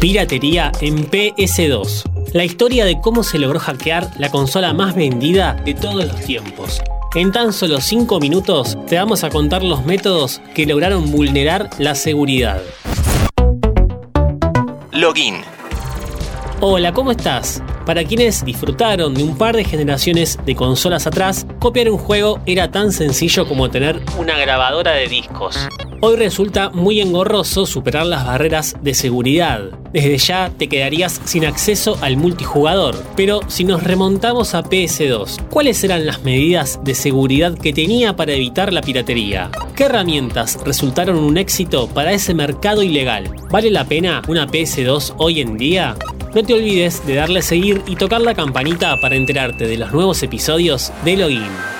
Piratería en PS2. La historia de cómo se logró hackear la consola más vendida de todos los tiempos. En tan solo 5 minutos te vamos a contar los métodos que lograron vulnerar la seguridad. Login. Hola, ¿cómo estás? Para quienes disfrutaron de un par de generaciones de consolas atrás, copiar un juego era tan sencillo como tener una grabadora de discos. Hoy resulta muy engorroso superar las barreras de seguridad. Desde ya te quedarías sin acceso al multijugador. Pero si nos remontamos a PS2, ¿cuáles eran las medidas de seguridad que tenía para evitar la piratería? ¿Qué herramientas resultaron un éxito para ese mercado ilegal? ¿Vale la pena una PS2 hoy en día? No te olvides de darle a seguir y tocar la campanita para enterarte de los nuevos episodios de Login.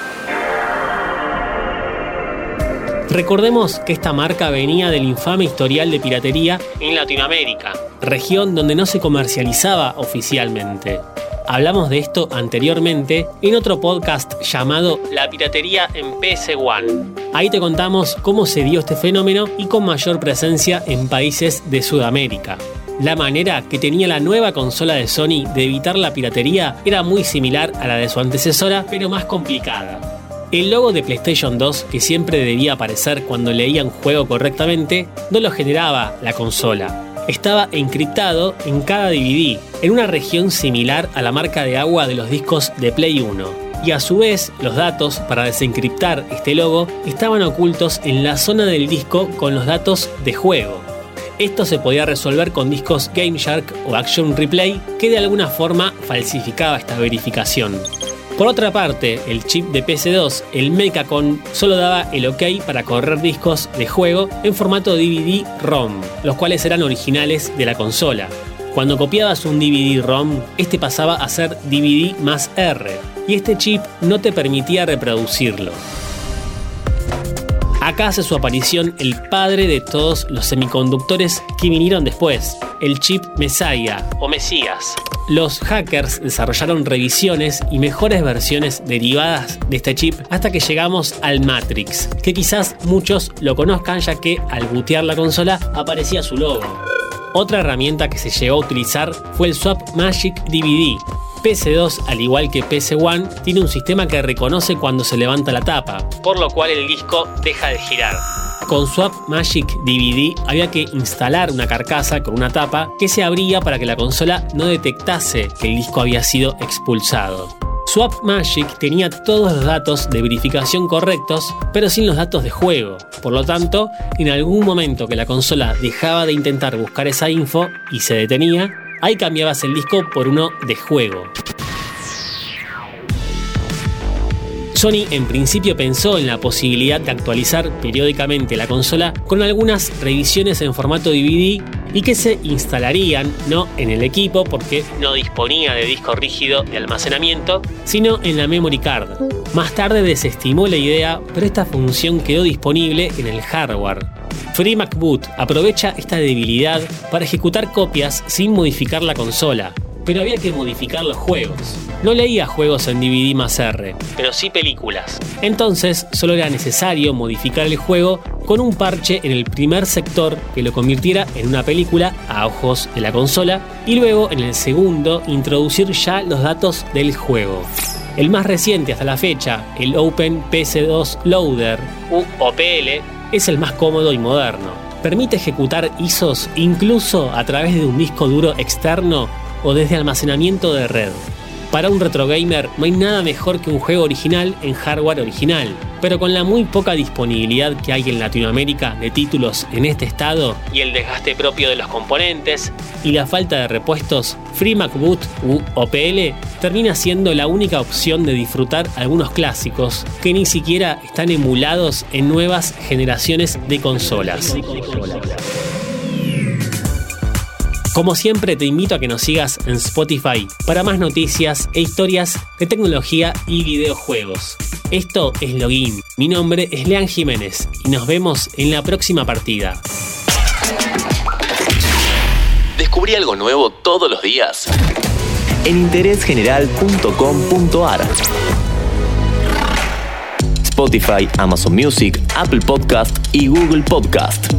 Recordemos que esta marca venía del infame historial de piratería en Latinoamérica, región donde no se comercializaba oficialmente. Hablamos de esto anteriormente en otro podcast llamado La piratería en PS One. Ahí te contamos cómo se dio este fenómeno y con mayor presencia en países de Sudamérica. La manera que tenía la nueva consola de Sony de evitar la piratería era muy similar a la de su antecesora, pero más complicada. El logo de PlayStation 2, que siempre debía aparecer cuando leía un juego correctamente, no lo generaba la consola. Estaba encriptado en cada DVD, en una región similar a la marca de agua de los discos de Play 1 y a su vez los datos para desencriptar este logo estaban ocultos en la zona del disco con los datos de juego. Esto se podía resolver con discos GameShark o Action Replay que de alguna forma falsificaba esta verificación. Por otra parte, el chip de PS2, el Mecacon, solo daba el ok para correr discos de juego en formato DVD-ROM, los cuales eran originales de la consola. Cuando copiabas un DVD-ROM, este pasaba a ser DVD más R, y este chip no te permitía reproducirlo. Acá hace su aparición el padre de todos los semiconductores que vinieron después, el chip Messiah o Mesías. Los hackers desarrollaron revisiones y mejores versiones derivadas de este chip hasta que llegamos al Matrix, que quizás muchos lo conozcan ya que al bootear la consola aparecía su logo. Otra herramienta que se llegó a utilizar fue el Swap Magic DVD, PS2, al igual que PS1, tiene un sistema que reconoce cuando se levanta la tapa, por lo cual el disco deja de girar. Con Swap Magic DVD había que instalar una carcasa con una tapa que se abría para que la consola no detectase que el disco había sido expulsado. Swap Magic tenía todos los datos de verificación correctos, pero sin los datos de juego. Por lo tanto, en algún momento que la consola dejaba de intentar buscar esa info y se detenía, ahí cambiabas el disco por uno de juego. Sony en principio pensó en la posibilidad de actualizar periódicamente la consola con algunas revisiones en formato DVD y que se instalarían no en el equipo porque no disponía de disco rígido de almacenamiento, sino en la memory card. Más tarde desestimó la idea, pero esta función quedó disponible en el hardware. FreeMacBoot aprovecha esta debilidad para ejecutar copias sin modificar la consola, pero había que modificar los juegos. No leía juegos en DVD más R, pero sí películas. Entonces solo era necesario modificar el juego con un parche en el primer sector que lo convirtiera en una película a ojos de la consola y luego en el segundo introducir ya los datos del juego. El más reciente hasta la fecha, el Open PS2 Loader, UOPL, es el más cómodo y moderno. Permite ejecutar ISOs incluso a través de un disco duro externo o desde almacenamiento de red. Para un retro gamer no hay nada mejor que un juego original en hardware original, pero con la muy poca disponibilidad que hay en Latinoamérica de títulos en este estado y el desgaste propio de los componentes y la falta de repuestos, FreeMacBoot u OPL termina siendo la única opción de disfrutar algunos clásicos que ni siquiera están emulados en nuevas generaciones de consolas. Como siempre te invito a que nos sigas en Spotify para más noticias e historias de tecnología y videojuegos. Esto es Login, mi nombre es Lean Jiménez y nos vemos en la próxima partida. Descubrí algo nuevo todos los días en interésgeneral.com.ar. Spotify, Amazon Music, Apple Podcast y Google Podcast.